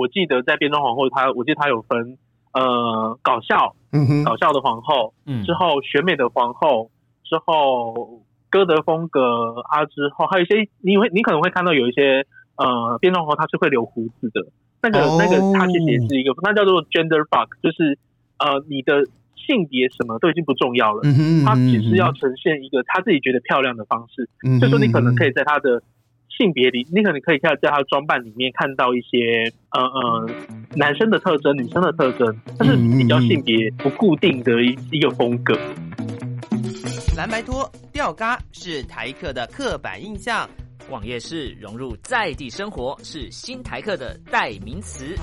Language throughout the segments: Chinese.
我记得在变装皇后，她我记得她有分呃搞笑，嗯哼，搞笑的皇后，嗯，之后选美的皇后，之后歌德风格啊，之后还有一些你会你可能会看到有一些呃变装皇后她是会留胡子的，那个、哦、那个她其实也是一个，那叫做 gender fuck，就是呃你的性别什么都已经不重要了，她只是要呈现一个她自己觉得漂亮的方式，嗯哼，就说你可能可以在她的。性别里，你可能可以看在他的装扮里面看到一些呃呃男生的特征、女生的特征，但是比较性别不固定的一一个风格。蓝白拖、吊嘎是台客的刻板印象，网页式融入在地生活是新台客的代名词。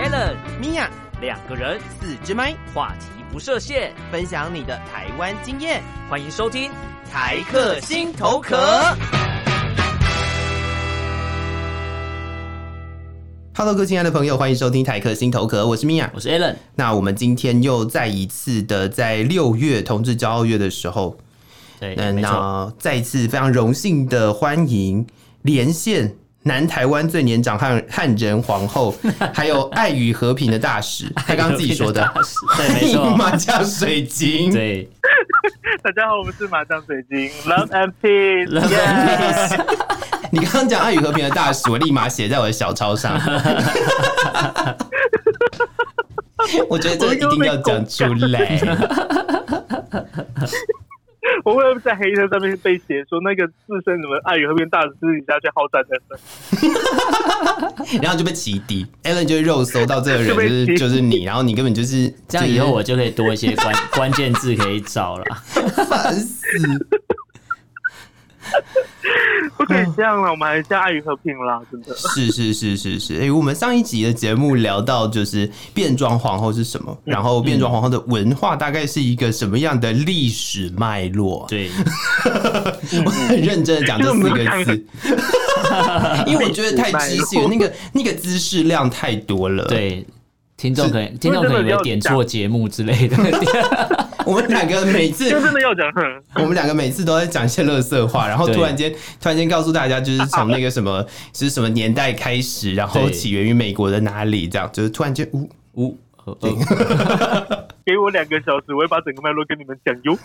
Allen、Mia 两个人，四支麦，话题不设限，分享你的台湾经验，欢迎收听台客心头壳。Hello，各位亲爱的朋友，欢迎收听台客心头壳，我是米娅，我是 Allen。那我们今天又再一次的在六月同志骄傲月的时候，对，那那再一次非常荣幸的欢迎连线。南台湾最年长汉汉人皇后，还有爱与和平的大使，他刚刚自己说的，对，没错，麻将水晶，对，大家好，我们是麻将水晶，Love and Peace，Love and Peace。你刚刚讲爱与和平的大使，我立马写在我的小抄上，我觉得这个一定要讲出来。我会在黑车上面被写说那个自身什么爱与和平大使私底下去好战的，然后就被起底，Allen 就肉搜到这个人 就是就是你，然后你根本就是这样，以后我就可以多一些关关键字可以找了，烦死。不可以这样了，我们还是爱与和平啦，真的。是是是是是，哎、欸，我们上一集的节目聊到就是变装皇后是什么，然后变装皇后的文化大概是一个什么样的历史脉络？对，我很认真的讲这四个字，因为我觉得太知性了，那个那个知识量太多了。对，听众可能听众可能以为点错节目之类的。我们两个每次就真的要讲，我们两个每次都在讲一些垃圾话，然后突然间突然间告诉大家，就是从那个什么是什么年代开始，然后起源于美国的哪里，这样就是突然间呜呜，给我两个小时，我会把整个脉络跟你们讲哟。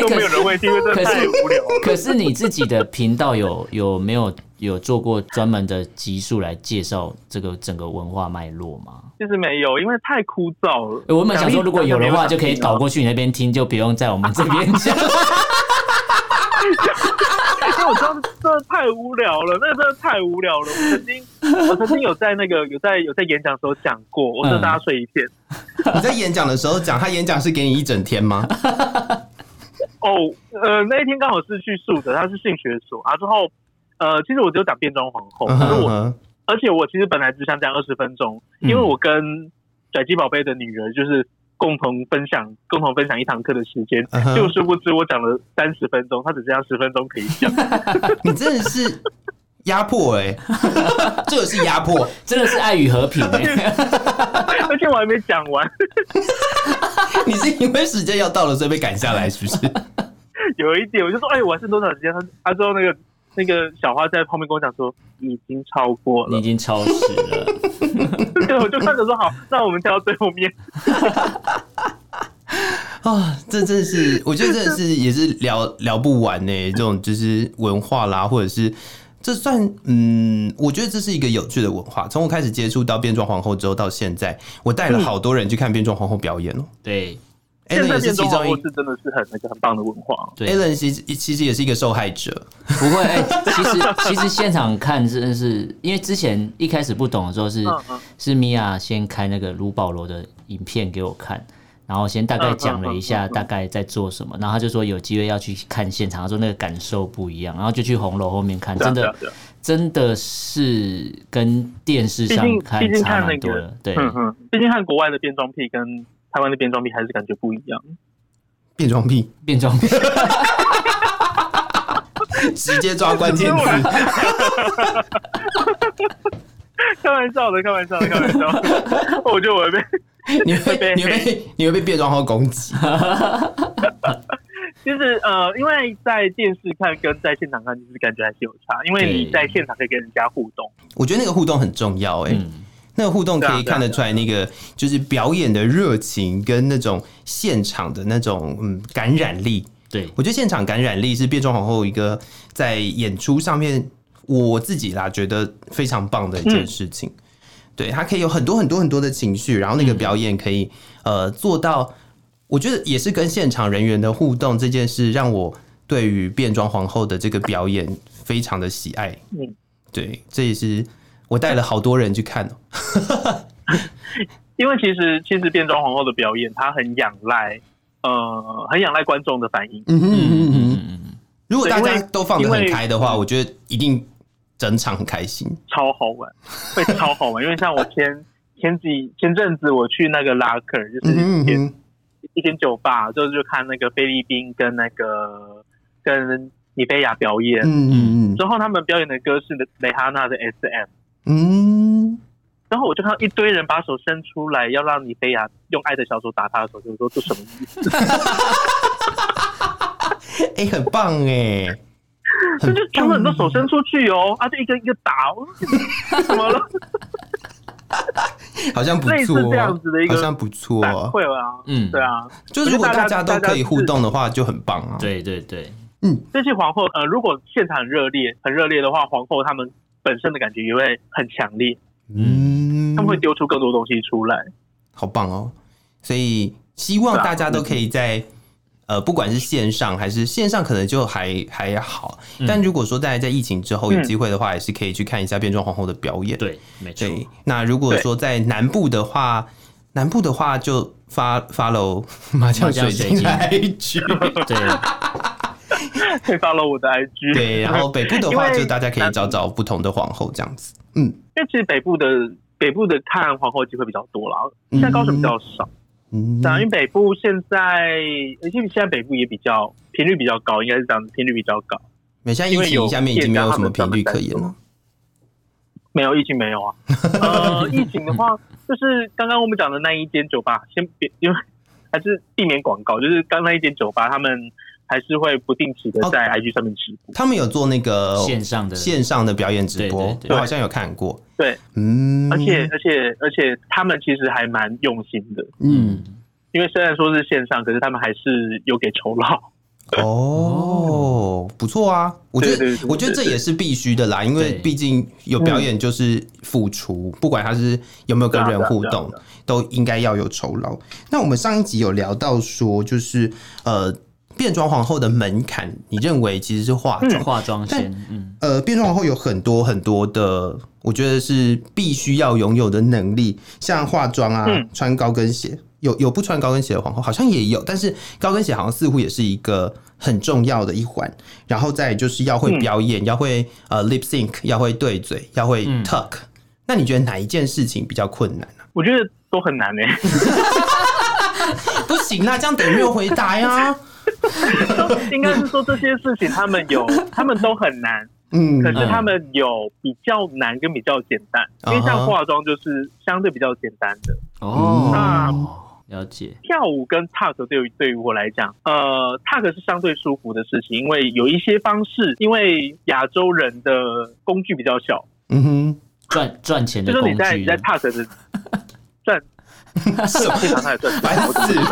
都没有人会听，因为这太无聊。可是你自己的频道有 有没有有做过专门的集数来介绍这个整个文化脉络吗？其实没有，因为太枯燥了。我们想说，如果有的话，就可以倒过去你那边听，就不用在我们这边讲。因为我知道真的太无聊了，那个真的太无聊了。我曾经，我曾经有在那个有在有在演讲的时候讲过，我说大家睡一片。你在演讲的时候讲，他演讲是给你一整天吗？哦，呃，那一天刚好是去宿的，他是性学所啊。之后，呃，其实我只有讲变装皇后，可是我。而且我其实本来只想讲二十分钟，因为我跟拽鸡宝贝的女儿就是共同分享，共同分享一堂课的时间，就殊不知我讲了三十分钟，他只剩下十分钟可以讲。你真的是压迫哎、欸，这个是压迫，真的是爱与和平哎、欸，而且我还没讲完。你是因为时间要到了，所以被赶下来，是不是？有一点，我就说，哎，我还剩多少时间？他他说那个。那个小花在后面跟我讲说，已经超过了，你已经超时了。对，我就看着说好，那我们跳到最后面。啊，这真的是，我觉得真的是也是聊聊不完呢。这种就是文化啦，或者是这算嗯，我觉得这是一个有趣的文化。从我开始接触到变装皇后之后到现在，我带了好多人去看变装皇后表演哦。对。也是其中一个，是真的是很那个很棒的文化。对，Allen 其实其实也是一个受害者。不会，哎、欸，其实其实现场看真的是，因为之前一开始不懂的时候是嗯嗯是米娅先开那个卢保罗的影片给我看，然后先大概讲了一下大概在做什么，然后他就说有机会要去看现场，他说那个感受不一样，然后就去红楼后面看，真的真的是跟电视上看差很多了。对，嗯嗯，毕竟看国外的变装癖跟。台湾的变装癖还是感觉不一样。变装癖，变装癖，直接抓关键词。开玩笑的，开玩笑的，开玩笑。我觉得我会被，你会被，你会被，你会被变装后攻击。就是呃，因为在电视看跟在现场看，就是感觉还是有差。因为你在现场可以跟人家互动，我觉得那个互动很重要哎、欸。嗯那个互动可以看得出来，那个就是表演的热情跟那种现场的那种嗯感染力。对，我觉得现场感染力是变装皇后一个在演出上面我自己啦觉得非常棒的一件事情。对，他可以有很多很多很多的情绪，然后那个表演可以呃做到，我觉得也是跟现场人员的互动这件事，让我对于变装皇后的这个表演非常的喜爱。嗯，对，这也是。我带了好多人去看哦，因为其实其实变装皇后的表演，它很仰赖呃，很仰赖观众的反应。嗯嗯嗯嗯嗯。如果大家都放得很开的话，我觉得一定整场很开心，超好玩，会超好玩。因为像我前 前几前阵子我去那个拉克，就是一间一间酒吧，就是就看那个菲律宾跟那个跟尼菲亚表演。嗯嗯嗯。之后他们表演的歌是蕾哈娜的 SM。嗯，然后我就看到一堆人把手伸出来，要让尼菲亚用爱的小手打他的手，就是说这什么意思？哎、欸，很棒哎，这就全部人都手伸出去哦，啊，就一个一个打，怎么了？好像不错，类似这样子的一个，好像不错，会啊，嗯，对啊，就是如果大家都可以互动的话，就很棒啊。对对对，嗯，这些皇后，呃，如果现场很热烈，很热烈的话，皇后他们。本身的感觉也会很强烈，嗯，他们会丢出更多东西出来，好棒哦！所以希望大家都可以在、啊、呃，不管是线上还是线上，可能就还还好。嗯、但如果说大家在疫情之后有机会的话，也是可以去看一下变装皇后的表演。对，没错。那如果说在南部的话，南部的话就发 follow 麻将水晶 IG，对。可 以 follow 我的 IG。对，然后北部的话，就大家可以找找不同的皇后这样子。嗯，因为其实北部的北部的看皇后机会比较多啦，现在高雄比较少。嗯，等于北部现在，而且现在北部也比较频率比较高，应该是这样子，频率比较高。没像疫情下面已经没有什么频率可言了。没有疫情没有啊。呃，疫情的话，就是刚刚我们讲的那一间酒吧，先别，因为还是避免广告，就是刚那一间酒吧他们。还是会不定期的在 IG 上面直播。他们有做那个线上的线上的表演直播，我好像有看过。对，嗯，而且而且而且他们其实还蛮用心的，嗯，因为虽然说是线上，可是他们还是有给酬劳。哦，不错啊，我觉得我觉得这也是必须的啦，因为毕竟有表演就是付出，不管他是有没有跟人互动，都应该要有酬劳。那我们上一集有聊到说，就是呃。变装皇后的门槛，你认为其实是化妆？化妆先，嗯，呃，变装皇后有很多很多的，我觉得是必须要拥有的能力，像化妆啊，嗯、穿高跟鞋，有有不穿高跟鞋的皇后好像也有，但是高跟鞋好像似乎也是一个很重要的一环。然后再就是要会表演，嗯、要会呃 lip sync，要会对嘴，要会 talk、嗯。那你觉得哪一件事情比较困难呢、啊？我觉得都很难呢、欸。不行，那这样等于没有回答呀。应该是说这些事情，他们有，他们都很难，嗯，可是他们有比较难跟比较简单，因为像化妆就是相对比较简单的。哦。那了解。跳舞跟 tuck 对于对于我来讲，呃，tuck 是相对舒服的事情，因为有一些方式，因为亚洲人的工具比较小，嗯哼，赚赚钱的工具，就是你在你在 tuck 的 赚。是非常太赚钱，烦死了！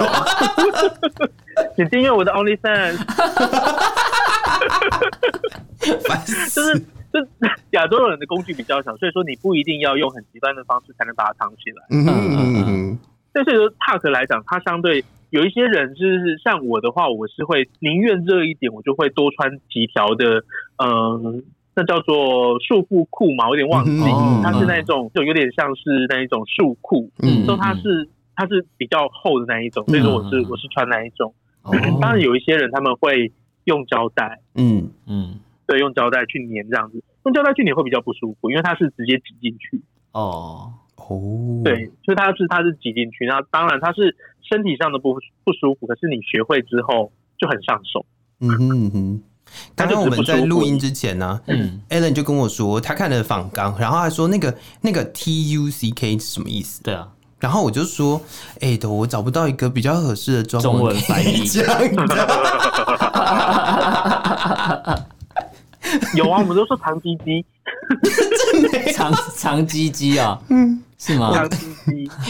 请订阅我的 OnlyFans，就是就亚洲人的工具比较少，所以说你不一定要用很极端的方式才能把它藏起来。嗯嗯嗯。但是说 tuck 来讲，它相对有一些人就是像我的话，我是会宁愿热一点，我就会多穿几条的，嗯、那叫做束缚裤嘛，我有点忘记，它是那种就有点像是那一种束裤，嗯，说它是它是比较厚的那一种，所以说我是我是穿那一种。当然有一些人他们会用胶带，嗯嗯，对，用胶带去粘这样子，用胶带去粘会比较不舒服，因为它是直接挤进去。哦哦，对，所以它是它是挤进去，那当然它是身体上的不不舒服，可是你学会之后就很上手。嗯哼哼。刚刚我们在录音之前呢、啊，嗯，Alan 就跟我说他看了访纲，然后他说那个那个 T U C K 是什么意思？对啊，然后我就说：“哎、欸，我找不到一个比较合适的中中文翻译。”有啊，我们都说长鸡鸡，长长鸡鸡啊，嗯，是吗？长鸡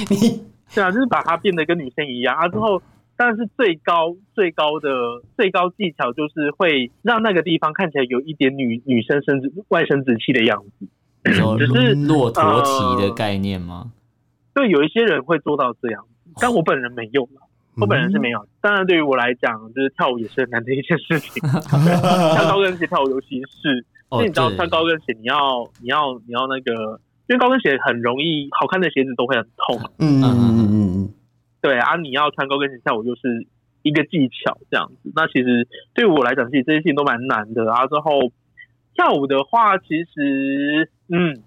鸡，对啊，就是把它变得跟女生一样。啊。之后，当然是最高最高的最高技巧，就是会让那个地方看起来有一点女女生生殖外生殖器的样子，只是骆驼体的概念吗？对，有一些人会做到这样，但我本人没有了。我本人是没有，当然对于我来讲，就是跳舞也是很难的一件事情。穿高跟鞋跳舞，尤其是，因为你知道穿高跟鞋，你要你要你要那个，因为高跟鞋很容易，好看的鞋子都会很痛。嗯嗯嗯嗯嗯，对啊，你要穿高跟鞋跳舞，就是一个技巧这样子。那其实对我来讲，其实这些事情都蛮难的啊。之后跳舞的话，其实嗯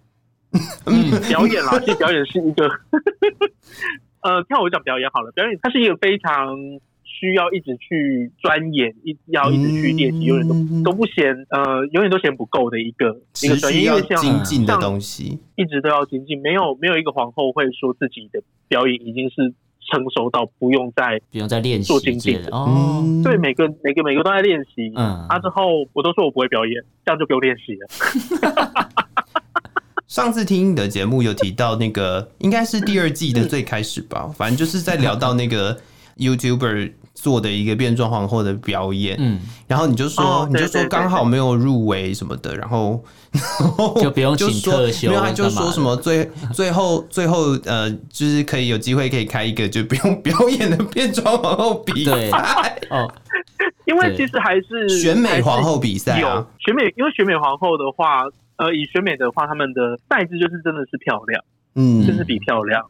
嗯，表演啦，其实表演是一个。呃，跳舞讲表演好了，表演它是一个非常需要一直去钻研，一要一直去练习，永远都都不嫌呃，永远都嫌不够的一个一个专业，因为像精进的东西，一直都要精进。没有没有一个皇后会说自己的表演已经是成熟到不用再不用再练习做精进的哦。对，每个每个每个都在练习。嗯，啊之后我都说我不会表演，这样就不用练习了。上次听你的节目有提到那个，应该是第二季的最开始吧，反正就是在聊到那个 YouTuber 做的一个变装皇后的表演，嗯，然后你就说，你就说刚好没有入围什么的，然后 就不用请 特休，没有，他就说什么最最后最后呃，就是可以有机会可以开一个就不用表演的变装皇后比赛。哦，因为其实还是选美皇后比赛啊，选美，因为选美皇后的话。呃，以选美的话，他们的赛制就是真的是漂亮，嗯，就是比漂亮。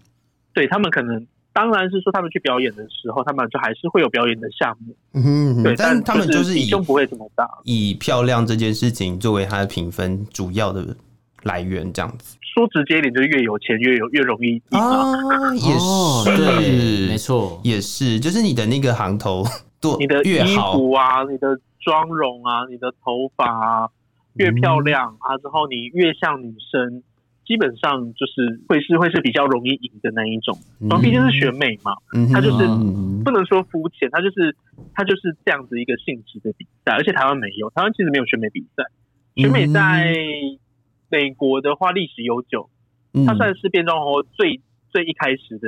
对，他们可能，当然是说他们去表演的时候，他们就还是会有表演的项目，嗯，对，但他们就是比重不会这么大，以漂亮这件事情作为他的评分主要的来源，这样子。说直接一点，就是越有钱越有越容易啊，也是，对，没错，也是，就是你的那个行头多，你的衣服啊，你的妆容啊，你的头发啊。越漂亮啊，之后你越像女生，基本上就是会是会是比较容易赢的那一种。然后毕竟是选美嘛，它就是不能说肤浅，它就是它就是这样子一个性质的比赛。而且台湾没有，台湾其实没有选美比赛。选美在美国的话历史悠久，它算是变装皇后最最一开始的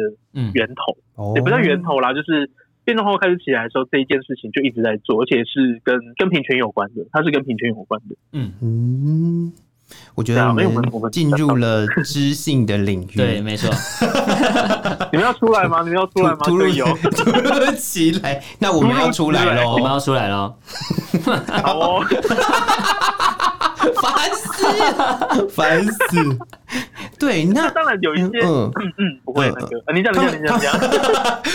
源头，也不叫源头啦，就是。变装皇后开始起来的时候，这一件事情就一直在做，而且是跟跟平权有关的，它是跟平权有关的。嗯嗯，我觉得我们进入了知性的领域，对，没错。你们要出来吗？你们要出来吗？突然有突如其来，那我们要出来喽！我们要出来喽！好哦，烦死了，烦死！对，那当然有一些，嗯嗯，不会那个，你讲你讲你讲讲，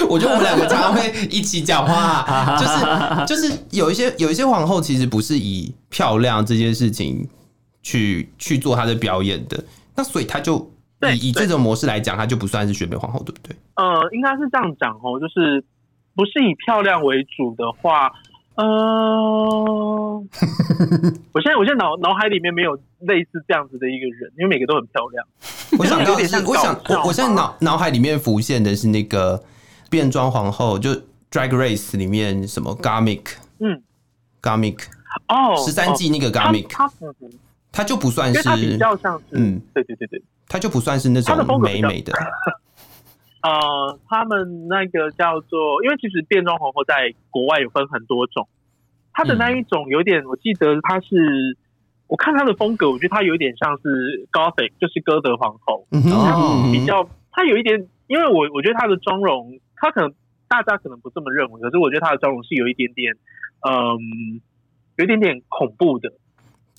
我觉得我们两个常常会一起讲话，就是就是有一些有一些皇后其实不是以漂亮这件事情去去做她的表演的，那所以她就以以这种模式来讲，她就不算是选美皇后，对不对？呃，应该是这样讲哦，就是不是以漂亮为主的话。呃，我现在我现在脑脑海里面没有类似这样子的一个人，因为每个都很漂亮。我想我想我我现在脑脑海里面浮现的是那个变装皇后，就 Drag Race 里面什么 Gottmik，嗯，Gottmik 哦，十三季那个他就不算是，他比较像是，嗯，对对对对，他就不算是那种美美的。呃，他们那个叫做，因为其实变装皇后在国外有分很多种，他的那一种有点，我记得他是，我看他的风格，我觉得他有一点像是 Gothic，就是歌德皇后，嗯、哼。比较，他有一点，因为我我觉得他的妆容，他可能大家可能不这么认为，可是我觉得他的妆容是有一点点，嗯，有一点点恐怖的。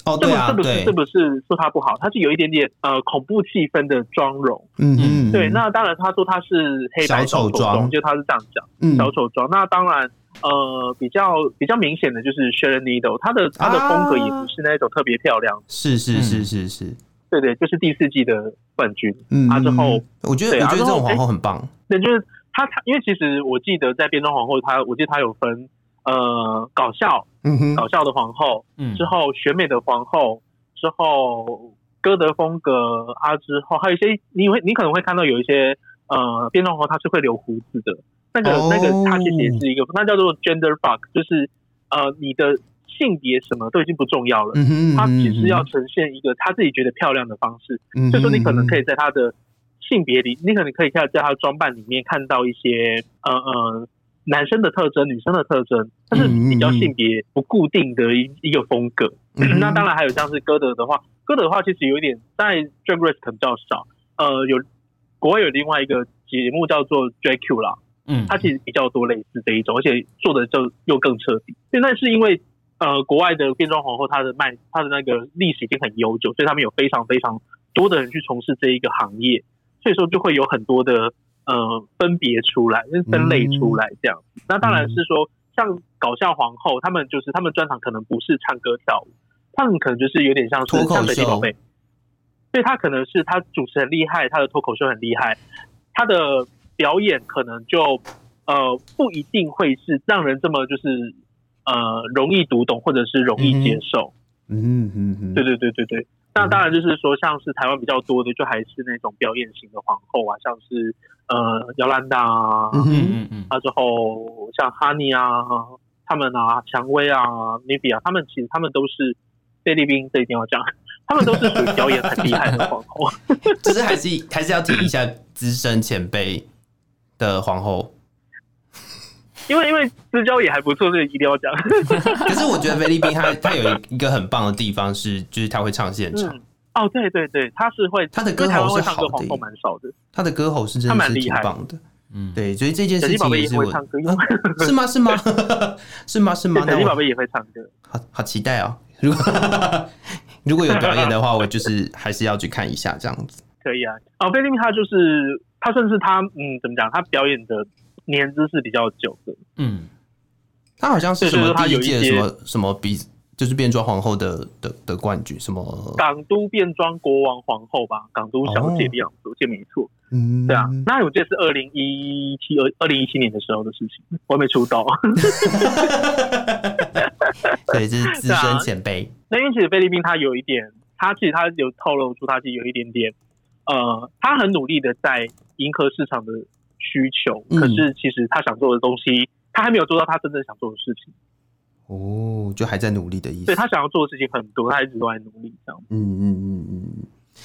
哦，对啊，这不是这不是说他不好，他是有一点点呃恐怖气氛的妆容，嗯嗯，对。那当然，他说他是黑白小丑妆，就他是这样讲，嗯，小丑妆。那当然，呃，比较比较明显的就是 Sharon Needles，他的她的风格也不是那种特别漂亮，是是是是是，对对，就是第四季的冠军，嗯，啊之后，我觉得我觉得这种皇后很棒，对，就是她她，因为其实我记得在变装皇后，她我记得她有分。呃，搞笑，嗯哼，搞笑的皇后，嗯，之后选美的皇后，之后歌德风格啊，之后还有一些，你会你可能会看到有一些呃变装皇后她是会留胡子的，那个、oh. 那个她其实也是一个，那叫做 gender fuck，就是呃你的性别什么都已经不重要了，她只是要呈现一个她自己觉得漂亮的方式，所以说你可能可以在她的性别里，你可能可以看在她的装扮里面看到一些呃呃。男生的特征，女生的特征，它是比较性别不固定的一一个风格。那当然还有像是歌德的话，歌德的话其实有一点在 Drag Race 可能比较少。呃，有国外有另外一个节目叫做 Dragula，嗯，它其实比较多类似这一种，而且做的就又更彻底。现在是因为呃国外的变装皇后，她的卖她的那个历史已经很悠久，所以他们有非常非常多的人去从事这一个行业，所以说就会有很多的。呃，分别出来，就是分类出来这样。嗯、那当然是说，像搞笑皇后，他们就是他们专场可能不是唱歌跳舞，他们可能就是有点像是像水滴宝贝。所以他可能是他主持很厉害，他的脱口秀很厉害，他的表演可能就呃不一定会是让人这么就是呃容易读懂或者是容易接受。嗯嗯嗯，对对对对对。那当然就是说，像是台湾比较多的，就还是那种表演型的皇后啊，像是呃姚兰达啊，嗯嗯嗯，啊之后像哈尼啊，他们啊，蔷薇啊，妮比啊，他们其实他们都是菲律宾，这一定要讲，他们都是属于表演很厉害的皇后。只是还是还是要提一下资深前辈的皇后。因为因为私交也还不错，所以一定要讲。可是我觉得菲律宾他他有一个很棒的地方是，就是他会唱现场。嗯、哦，对对对，他是会，他的歌喉是好的，皇后蛮少的。他的歌喉是真的是挺棒的。嗯，对，所以这件事情也是我。是吗？是吗？是吗？是吗？小鸡宝贝也会唱歌。好好期待哦！如果 如果有表演的话，我就是还是要去看一下这样子。可以啊。哦，菲律宾他就是他算是他嗯，怎么讲？他表演的。年资是比较久的，嗯，他好像是什么第一届什么什么比，就是变装皇后的的的冠军，什么？港都变装国王皇后吧，港都小姐的样子，我记得没错，嗯，对啊，那我记得是二零一七二二零一七年的时候的事情，我还没出道，对，这是资深前辈。那因为其实菲律宾他有一点，他其实他有透露出他自己有一点点，呃，他很努力的在迎合市场的。需求，可是其实他想做的东西，嗯、他还没有做到他真正想做的事情。哦，就还在努力的意思。对，他想要做的事情很多，他一直都在努力这样。嗯嗯嗯嗯。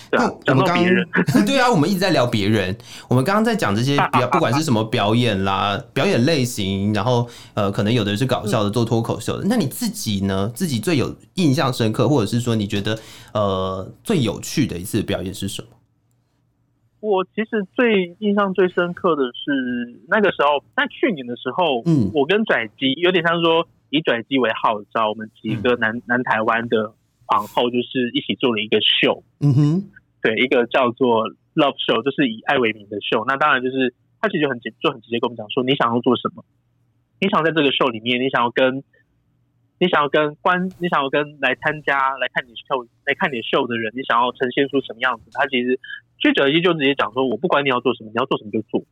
对啊，讲到别人，对啊，我们一直在聊别人。我们刚刚在讲这些表，不管是什么表演啦，表演类型，然后呃，可能有的是搞笑的，做脱口秀的。嗯、那你自己呢？自己最有印象深刻，或者是说你觉得呃最有趣的一次表演是什么？我其实最印象最深刻的是那个时候，在去年的时候，嗯，我跟跩姬有点像是说以跩姬为号召，我们几个南、嗯、南台湾的皇后就是一起做了一个秀，嗯哼，对，一个叫做 Love Show，就是以爱为名的秀。那当然就是他其实就很直就很直接跟我们讲说，你想要做什么？你想在这个秀里面，你想要跟。你想要跟观，你想要跟来参加来看你秀来看你秀的人，你想要呈现出什么样子？他其实记者一就直接讲说，我不管你要做什么，你要做什么就做。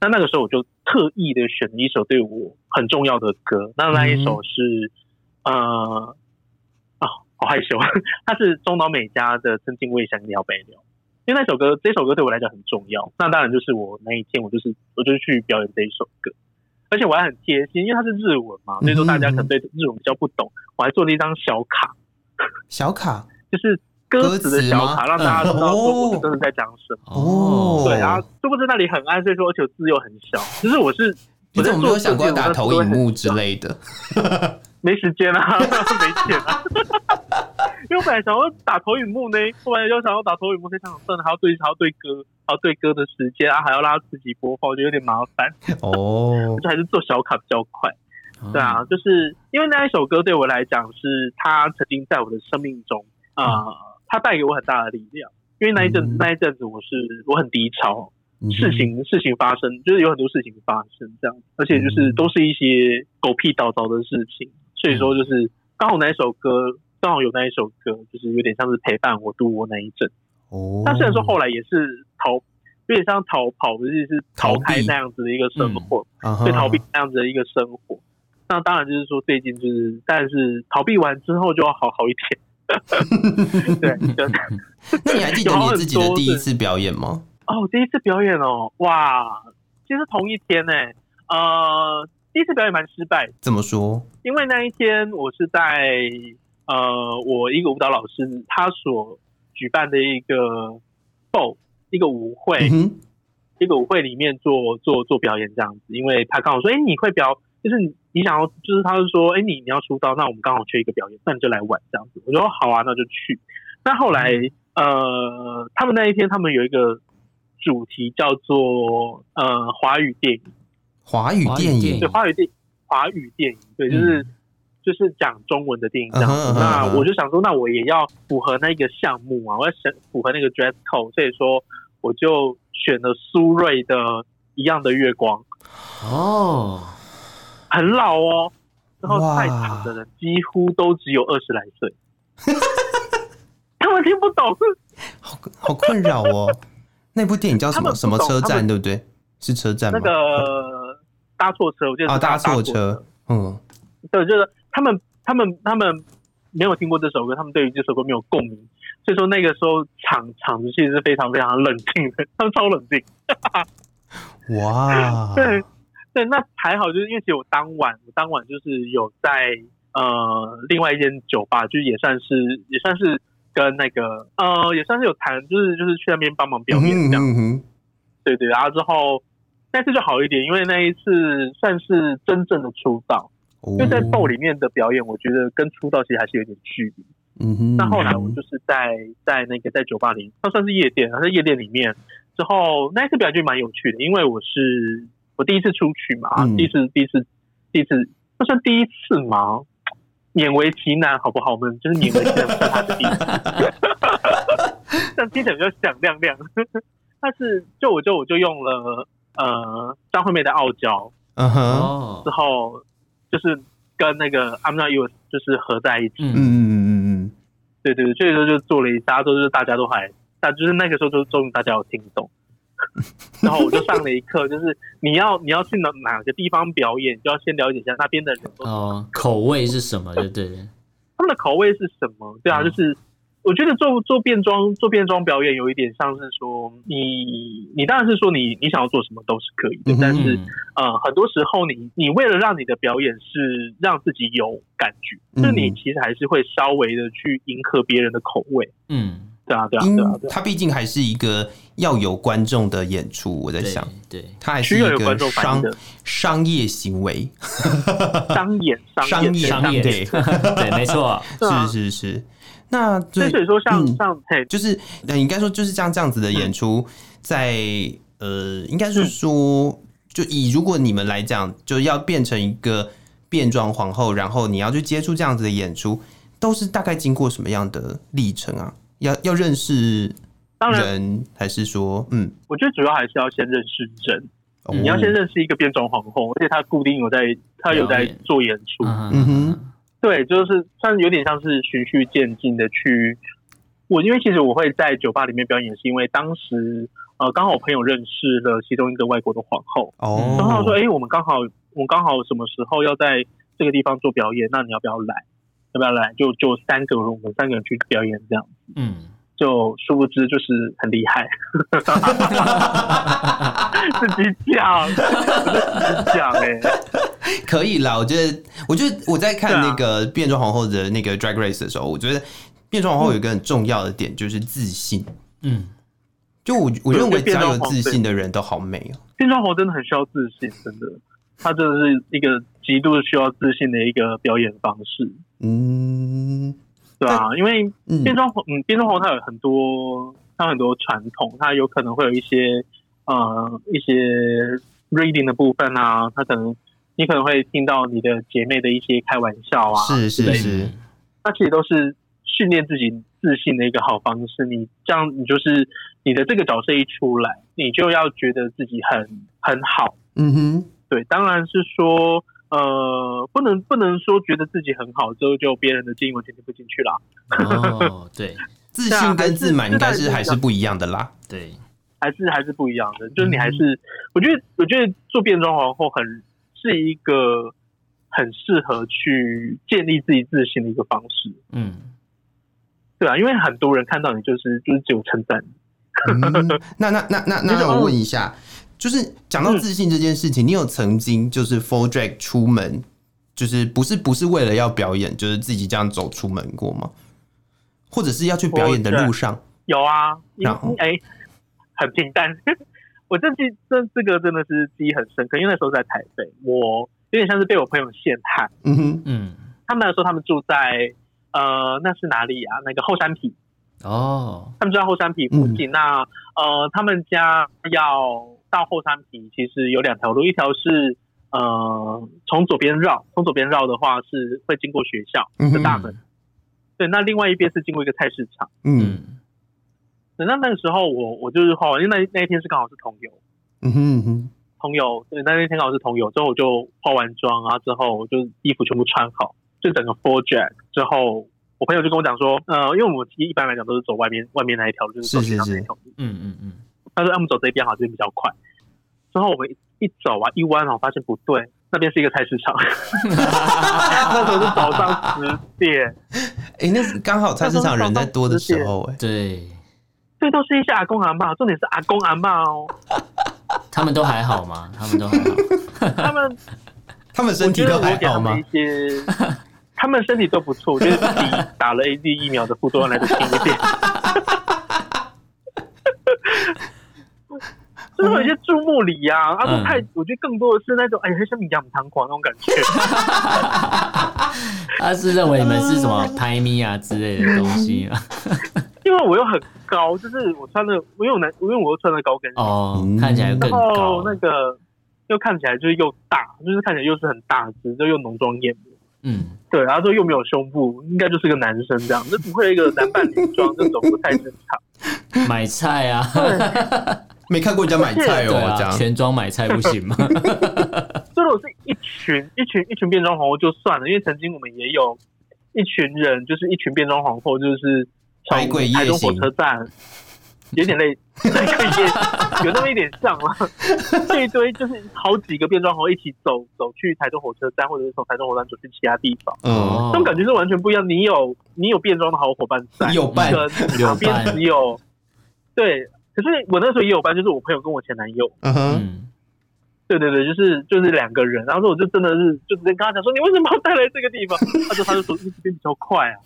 那那个时候我就特意的选了一首对我很重要的歌，那那一首是、呃啊，好害羞，它是中岛美嘉的《曾经未想你要白聊》，因为那首歌这首歌对我来讲很重要。那当然就是我那一天我就是我就去表演这一首歌。而且我还很贴心，因为它是日文嘛，所以说大家可能对日文比较不懂，嗯、我还做了一张小卡，小卡就是歌词的小卡，让大家知道说我真的在讲什么。哦，对啊，殊不知那里很暗，所以说而且字又很小。其实我是，我怎么没有想过打投影幕之类的？没时间啊，没钱啊。因为我本来想要打投影幕呢，后来又想要打投影幕，非常算了，还要对还要对歌，还要对歌的时间啊，还要拉自己播放，我觉得有点麻烦。哦，就还是做小卡比较快。哦、对啊，就是因为那一首歌对我来讲，是他曾经在我的生命中啊，呃嗯、他带给我很大的力量。因为那一阵，嗯、那一阵子我是我很低潮，嗯、事情事情发生，就是有很多事情发生这样，而且就是都是一些狗屁倒灶的事情，所以说就是刚好那一首歌。刚好有那一首歌，就是有点像是陪伴我度过那一阵。哦，但虽然说后来也是逃，有点像逃跑，就是逃开那样子的一个生活，对，逃避那样子的一个生活。那当然就是说最近就是，但是逃避完之后就要好好一点。对，那你还记得你自己的第一次表演吗？哦，第一次表演哦，哇，其实同一天呢，呃，第一次表演蛮失败。怎么说？因为那一天我是在呃，我一个舞蹈老师他所举办的一个 ball 一个舞会，嗯、一个舞会里面做做做表演这样子。因为他刚好说，哎，你会表，就是你你想要，就是他就说，哎，你你要出道，那我们刚好缺一个表演，那你就来玩这样子。我说好啊，那就去。那后来、嗯、呃，他们那一天他们有一个。主题叫做呃华语电影，华语电影对华语电华语电影对，就是、嗯、就是讲中文的电影这样子。Uh -huh, uh -huh. 那我就想说，那我也要符合那个项目啊，我要选符合那个 dress code，所以说我就选了苏瑞的《一样的月光》哦，很老哦，然后在场的人几乎都只有二十来岁，他们听不懂，好好困扰哦。那部电影叫什么？什么车站？对不对？是车站吗？那个搭错车，我记得是搭错车，车。嗯，对，就是他们，他们，他们没有听过这首歌，他们对于这首歌没有共鸣，所以说那个时候场场子其实是非常非常冷静的，他们超冷静。哇！对对，那还好，就是因为其实我当晚，我当晚就是有在呃另外一间酒吧，就是也算是也算是。跟那个呃，也算是有谈，就是就是去那边帮忙表演这样，嗯哼嗯哼，对对，然后之后那次就好一点，因为那一次算是真正的出道，哦、因为在 ball 里面的表演，我觉得跟出道其实还是有点距离。嗯哼，那后来我就是在在那个在酒吧里，那算是夜店，然后在夜店里面之后，那一次表演就蛮有趣的，因为我是我第一次出去嘛，嗯、第一次第一次第一次，那算第一次吗？勉为其难，好不好？我们就是勉为其难在他的第一次，但听起来比较响亮亮。但是就我就我就用了呃张惠妹的傲娇，嗯哼，之后就是跟那个 I'm Not Yours 就是合在一起，嗯嗯嗯嗯，对对对，所以说就做了一下，都是大家都还，但就是那个时候就终于大家有听懂。然后我就上了一课，就是你要你要去哪哪个地方表演，就要先了解一下那边的人哦，口味是什么，对对？他们的口味是什么？对啊，就是我觉得做做变装做变装表演有一点像是说，你你当然是说你你想要做什么都是可以的，嗯、但是呃很多时候你你为了让你的表演是让自己有感觉，那、嗯、你其实还是会稍微的去迎合别人的口味，嗯。对啊，对啊，对啊，对啊，它毕竟还是一个要有观众的演出。我在想，对，它还是一个商商业行为，商演，商业，商业，对，对，没错，是是是。那所以说像，像像，嘿，就是那应该说就是像这样子的演出，在呃，应该是说，就以如果你们来讲，就要变成一个变装皇后，然后你要去接触这样子的演出，都是大概经过什么样的历程啊？要要认识人，还是说，嗯，我觉得主要还是要先认识人。哦、你要先认识一个变装皇后，而且他固定有在，他有在做演出。嗯哼，对，就是算有点像是循序渐进的去。我因为其实我会在酒吧里面表演，是因为当时呃刚好我朋友认识了其中一个外国的皇后。哦，然后说，哎、欸，我们刚好我们刚好什么时候要在这个地方做表演？那你要不要来？要不要来？就就三个人，我们三个人去表演这样子。嗯，就殊不知就是很厉害，自己讲，自己讲哎，可以啦。我觉得，我觉得我在看那个变装皇后的那个 Drag Race 的时候，我觉得变装皇后有一个很重要的点就是自信。嗯，就我我认为只要有自信的人都好美哦。变装皇后真的很需要自信，真的。他真的是一个极度需要自信的一个表演方式，嗯，对啊，因为变装皇，嗯，变装皇后它有很多，它有很多传统，它有可能会有一些呃一些 reading 的部分啊，它可能你可能会听到你的姐妹的一些开玩笑啊，是是是，那其实都是训练自己自信的一个好方式。你这样，你就是你的这个角色一出来，你就要觉得自己很很好，嗯哼。对，当然是说，呃，不能不能说觉得自己很好之后，就别人的建议完全听不进去啦。哦，对，自信 跟自满应该是还是不一样的啦。对，还是还是不一样的。就是你还是，嗯、我觉得我觉得做变装皇后很是一个很适合去建立自己自信的一个方式。嗯，对啊，因为很多人看到你就是就是只有称赞。嗯、那那那那那 我问一下，就是讲到自信这件事情，嗯、你有曾经就是 full drag 出门，就是不是不是为了要表演，就是自己这样走出门过吗？或者是要去表演的路上？有啊，然后哎、欸，很平淡。我这记这这个真的是记忆很深刻，因为那时候在台北，我有点像是被我朋友陷害。嗯哼嗯，他们来说他们住在呃，那是哪里啊？那个后山皮。哦，他们住在后山皮附近。嗯、那呃，他们家要到后山皮，其实有两条路，一条是呃从左边绕，从左边绕的话是会经过学校的大门。嗯、对，那另外一边是经过一个菜市场。嗯。等到那个时候我，我我就是化，因为那那一天是刚好是同游，嗯哼嗯哼，同游，对，那那天刚好是同游，之后我就化完妆啊，之后就衣服全部穿好，就整个 full drag 之后，我朋友就跟我讲说，呃，因为我们一般来讲都是走外面外面那一条，就是走平常那一条路，嗯嗯嗯，他说他们走这边好像比较快，之后我们一走啊一弯啊，我发现不对，那边是一个菜市场，那时候是早上十点，哎、欸，那是刚好菜市场人在多的时候、欸，哎，对。这都是一些阿公阿妈，重点是阿公阿妈哦。他们都还好吗？他们都还好。他们他们身体都还好吗？一些他们身体都不错，我觉得比打了 A D 疫苗的副作用来的轻一点。就是有一些注目礼呀，啊，太，我觉得更多的是那种，哎，很像你养堂狂那种感觉。他是认为你们是什么拍咪啊之类的东西啊？因为我又很高，就是我穿的，因为我男，因为我又穿的高跟鞋，哦，看起来更高。然后那个又看起来就是又大，就是看起来又是很大只，就又浓妆艳抹。嗯，对，然后说又没有胸部，应该就是个男生这样，就不会一个男扮女装，这种不太正常。买菜啊，没看过人家买菜哦，这样全装买菜不行吗？所以我是一群一群一群变装皇后就算了，因为曾经我们也有一群人，就是一群变装皇后，就是。从台中火车站，有点类，那个也有那么一点像吗。这一堆就是好几个变装皇后一起走走去台中火车站，或者是从台中火车站走去其他地方。嗯，这种感觉是完全不一样。你有你有变装的好伙伴在，有伴，跟 旁边只有对。可是我那时候也有伴，就是我朋友跟我前男友。嗯哼。对对对，就是就是两个人，然后说我就真的是就直接跟他讲说，你为什么要带来这个地方？他说他就说这边比较快啊。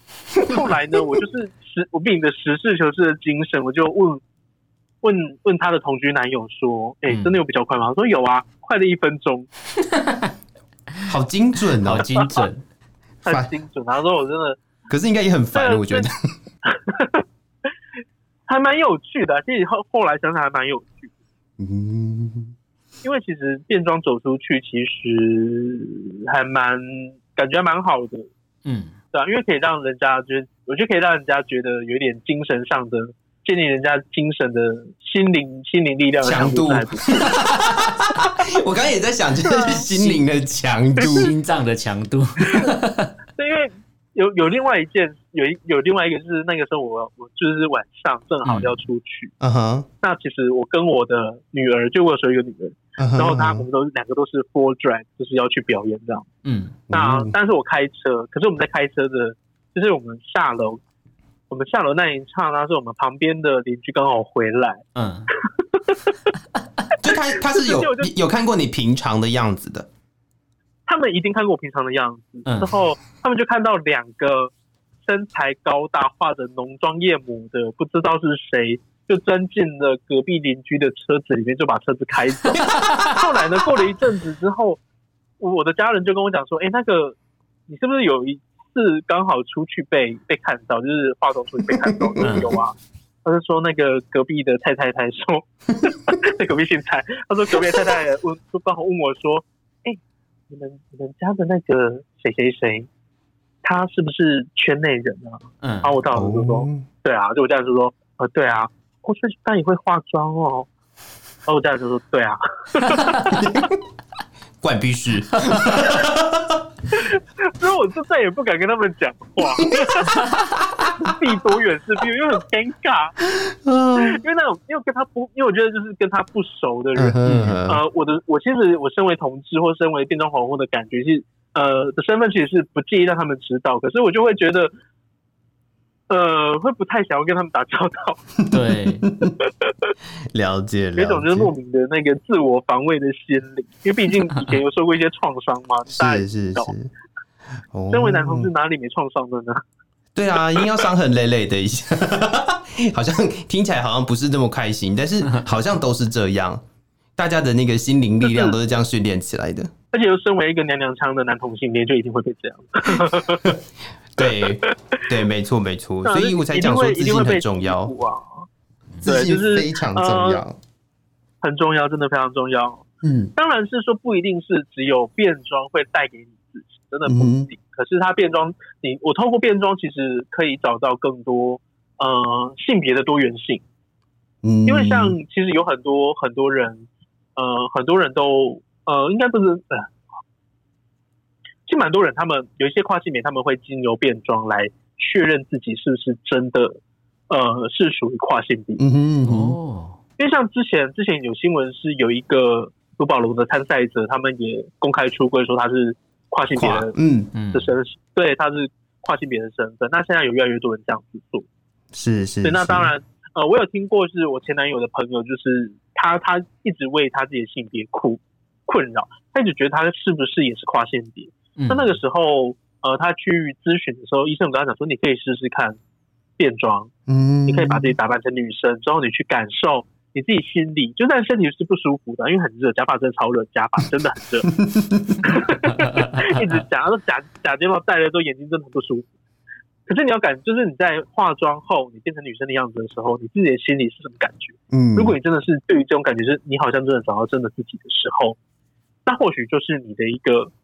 后来呢，我就是实我秉着实事求是的精神，我就问问问他的同居男友说，哎、欸，真的有比较快吗？他说有啊，快了一分钟，好精准哦，精准，很精准。他说我真的，可是应该也很烦，我觉得还蛮有趣的。其实后后来想想还蛮有趣，嗯。因为其实变装走出去，其实还蛮感觉还蛮好的，嗯，对啊，因为可以让人家觉得，我觉得可以让人家觉得有点精神上的建立人家精神的心灵心灵力量的强度。我刚刚也在想，就是心灵的强度，心脏的强度。对，因为。有有另外一件，有一有另外一个，就是那个时候我我就是晚上正好要出去，嗯哼。那其实我跟我的女儿，就我有说一个女儿，然后她我们都两个都是 full drag，就是要去表演这样。嗯。那但是我开车，可是我们在开车的，就是我们下楼，我们下楼那一刹那，是我们旁边的邻居刚好回来。嗯。就他 他是有有看过你平常的样子的。他们一定看过我平常的样子，之后他们就看到两个身材高大、画着浓妆艳抹的，不知道是谁，就钻进了隔壁邻居的车子里面，就把车子开走。后来呢，过了一阵子之后，我的家人就跟我讲说：“哎，那个你是不是有一次刚好出去被被看到，就是化妆出去被看到？”说有啊。他就说那个隔壁的蔡太太说，在隔壁姓蔡，他说隔壁太太问，就刚好问我说。哎你们你们家的那个谁谁谁，他是不是圈内人啊？嗯，然后我当时就说，哦、对啊，就我家人就说，呃，对啊，我说他也会化妆哦，然后我家人就说，对啊，怪必须。所以我就再也不敢跟他们讲话，避多远是避，因为很尴尬。嗯，因为那种，因为跟他不，因为我觉得就是跟他不熟的人，呃，我的我其实我身为同志或身为变装皇后的感觉是，呃，的身份其实是不介意让他们知道，可是我就会觉得，呃，我会不太想要跟他们打交道。对，了解，有一种就是莫名的那个自我防卫的心理，因为毕竟以前有受过一些创伤嘛。是是是。身为男同志，哪里没创伤的呢？对啊，应该要伤痕累累的一下，好像听起来好像不是那么开心，但是好像都是这样，大家的那个心灵力量都是这样训练起来的。而且又身为一个娘娘腔的男同性恋，就一定会被这样。对 对，没错没错，所以我才讲说自信很重要啊，自信非常重要，很重要，真的非常重要。嗯，当然是说不一定是只有变装会带给你自信，真的不一定。可是它变装，你我透过变装，其实可以找到更多呃性别的多元性。嗯，因为像其实有很多很多人，呃，很多人都呃，应该不是呃，其实蛮多人，他们有一些跨性别，他们会经由变装来确认自己是不是真的呃是属于跨性别。嗯哼哦，因为像之前之前有新闻是有一个卢宝龙的参赛者，他们也公开出柜说他是。跨性别的嗯嗯的身份，对，他是跨性别的身份。那现在有越来越多人这样子做，是是。对，那当然，呃，我有听过，是我前男友的朋友，就是他他一直为他自己的性别苦困扰，他一直觉得他是不是也是跨性别。那、嗯、那个时候，呃，他去咨询的时候，医生跟他讲说，你可以试试看变装，嗯，你可以把自己打扮成女生，之后你去感受。你自己心里就算身体是不舒服的，因为很热，假发真的超热，假发真的很热，一直假，然后假假睫毛戴了之后眼睛真的很不舒服。可是你要感，就是你在化妆后，你变成女生的样子的时候，你自己的心里是什么感觉？嗯，如果你真的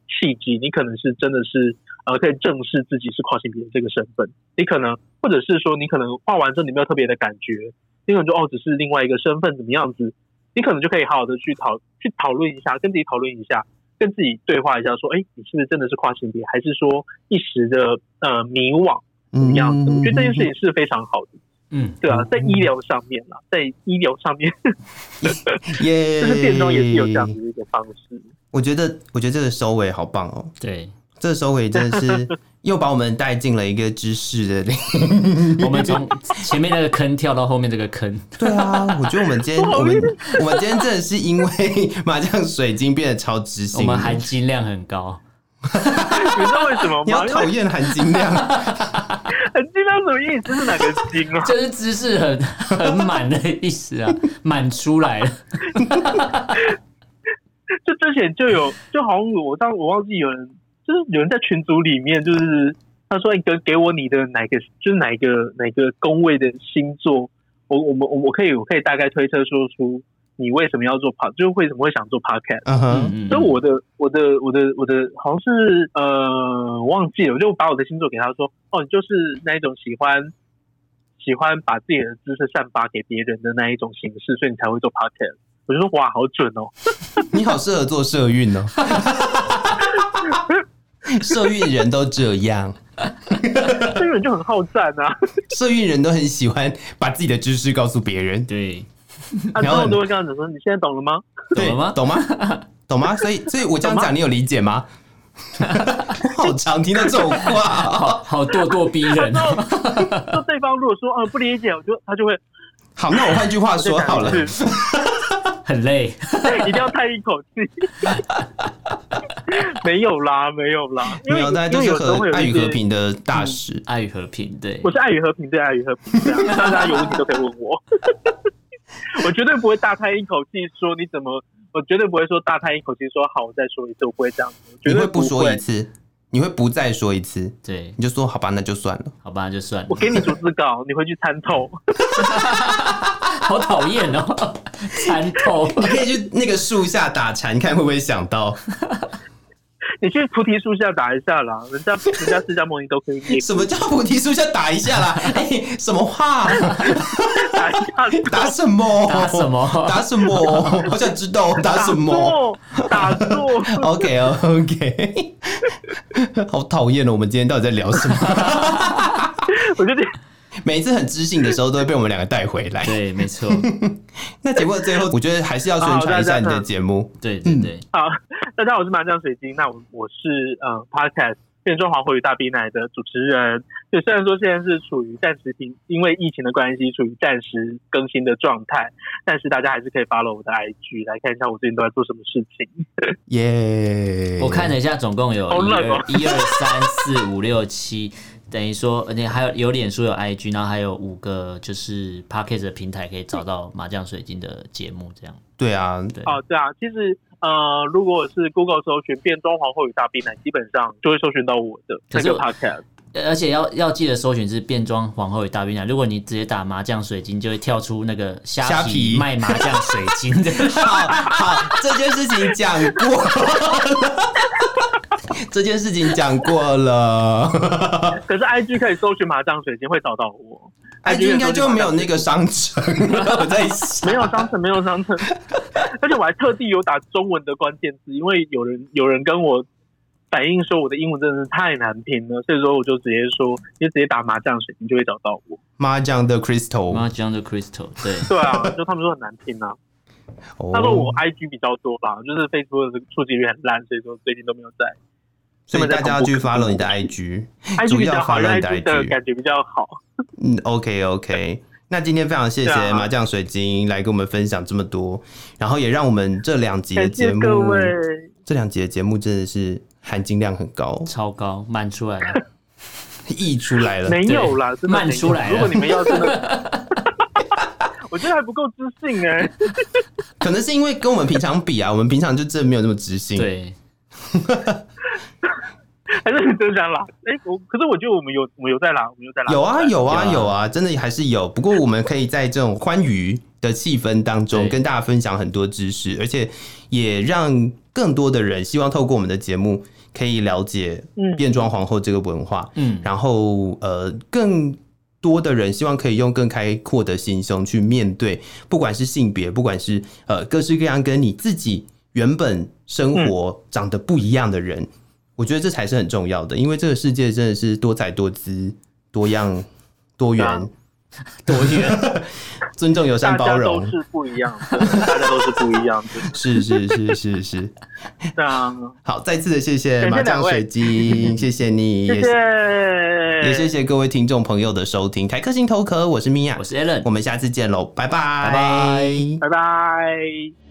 契机，你可能是真的是呃可以正视自己是跨性别的这个身份，你可能或者是说你可能画完之后你没有特别的感觉。你可能就哦，只是另外一个身份怎么样子，你可能就可以好好的去讨去讨论一下，跟自己讨论一下，跟自己对话一下，说，哎，你是不是真的是跨性别，还是说一时的呃迷惘怎么样子？我觉得这件事情是非常好的，嗯，对啊，在医疗上面啦，在医疗上面，耶，就是变装也是有这样子的一个方式。我觉得，我觉得这个收尾好棒哦，对。这收尾真的是 又把我们带进了一个知识的，我们从前面那个坑跳到后面这个坑。对啊，我觉得我们今天我们我们今天真的是因为麻将水晶变得超知性，我们含金量很高。你知道为什么吗？你要讨厌含金量？含金量什么意思？是哪个金啊？就是知识很很满的意思啊，满出来了。就之前就有，就好像我当我忘记有人。就是有人在群组里面，就是他说：“你给给我你的哪个，就是哪个哪个宫位的星座，我我们我我可以我可以大概推测说出你为什么要做 pod，就是为什么会想做 podcast。Uh huh. 所以我的我的我的我的好像是呃忘记了，我就把我的星座给他说：哦，你就是那一种喜欢喜欢把自己的知识散发给别人的那一种形式，所以你才会做 podcast。我就说哇，好准哦！你好适合做社运哦。”社运人都这样，社运人就很好战啊！社运人都很喜欢把自己的知识告诉别人，对。然后都会这样子说：“你现在懂了吗？懂了吗？懂吗？懂吗？”所以，所以我这样讲，你有理解吗？好常听到这种话，好好咄咄逼人。那对方如果说嗯不理解，我就他就会好。那我换句话说好了。很累，一定要叹一口气。没有啦，没有啦，没有，大家都是和爱与和平的大使，爱与和平，对，我是爱与和平，对，爱与和平，这样大家有问题都可以问我，我绝对不会大叹一口气说你怎么，我绝对不会说大叹一口气说好，我再说一次，我不会这样子，你会不说一次，你会不再说一次，对，你就说好吧，那就算了，好吧，那就算了，我给你逐字稿，你回去参透。好讨厌哦，蚕头！你可以去那个树下打禅，看会不会想到。你去菩提树下打一下啦，人家人家释迦牟尼都可以。什么叫菩提树下打一下啦？哎、欸，什么话？打一下？打什么？打什么？打什么？好想知道打什么？打坐。OK OK，好讨厌哦！我们今天到底在聊什么？我觉得。每一次很知性的时候，都会被我们两个带回来。对，没错。那节目的最后，我觉得还是要宣传一下你的节目。对对对。好，大家好，我是麻将水晶。那我我是嗯 Podcast 变装皇后与大冰奶的主持人。就虽然说现在是处于暂时停，因为疫情的关系，处于暂时更新的状态，但是大家还是可以 follow 我的 IG 来看一下我最近都在做什么事情。耶！我看了一下，总共有一二一二三四五六七。等于说，而且还有有脸书有 IG，然后还有五个就是 Podcast 的平台可以找到麻将水晶的节目，这样。对啊，对。哦，对啊，其实呃，如果是 Google 搜寻“变装皇后与大兵奶”，基本上就会搜寻到我的这个 Podcast。而且要要记得搜寻是“变装皇后与大兵奶”。如果你直接打麻将水晶，就会跳出那个虾皮卖麻将水晶的。好，好，这件事情讲过。这件事情讲过了，可是 I G 可以搜寻麻将水晶会找到我，I G 应该就没有那个商城，我在没有商城，没有商城，而且我还特地有打中文的关键字，因为有人有人跟我反映说我的英文真的是太难拼了，所以说我就直接说，你就直接打麻将水晶就会找到我。麻将的 Crystal，麻将的 Crystal，对。对啊，就他们说很难拼啊。他说我 I G 比较多吧，就是 Facebook 的触及率很烂，所以说最近都没有在。所以大家要去 follow 你的 IG，主要 follow 你的 IG 感觉比较好。嗯，OK OK。那今天非常谢谢麻将水晶来跟我们分享这么多，然后也让我们这两集的节目，这两集的节目真的是含金量很高，超高，满出来了，溢出来了，没有啦，漫出来了。如果你们要真的，我觉得还不够知性哎，可能是因为跟我们平常比啊，我们平常就真的没有那么知性，对。还是你真想拉？哎、欸，我可是我觉得我们有，我们有在拉，我们有在拉。有啊，有啊，有啊，真的还是有。不过我们可以在这种欢愉的气氛当中，跟大家分享很多知识，而且也让更多的人希望透过我们的节目，可以了解变装皇后这个文化。嗯，然后呃，更多的人希望可以用更开阔的心胸去面对，不管是性别，不管是呃各式各样跟你自己原本生活长得不一样的人。我觉得这才是很重要的，因为这个世界真的是多彩多姿、多样、多元、啊、多元，尊重、友善、包容，都是不一样的，大家都是不一样的，是是是是是，对啊。好，再次的谢谢麻将水晶，谢谢你，谢谢，也谢谢各位听众朋友的收听。台客心头壳，我是米娅，我是 Allen，我们下次见喽，拜拜，拜拜，拜拜。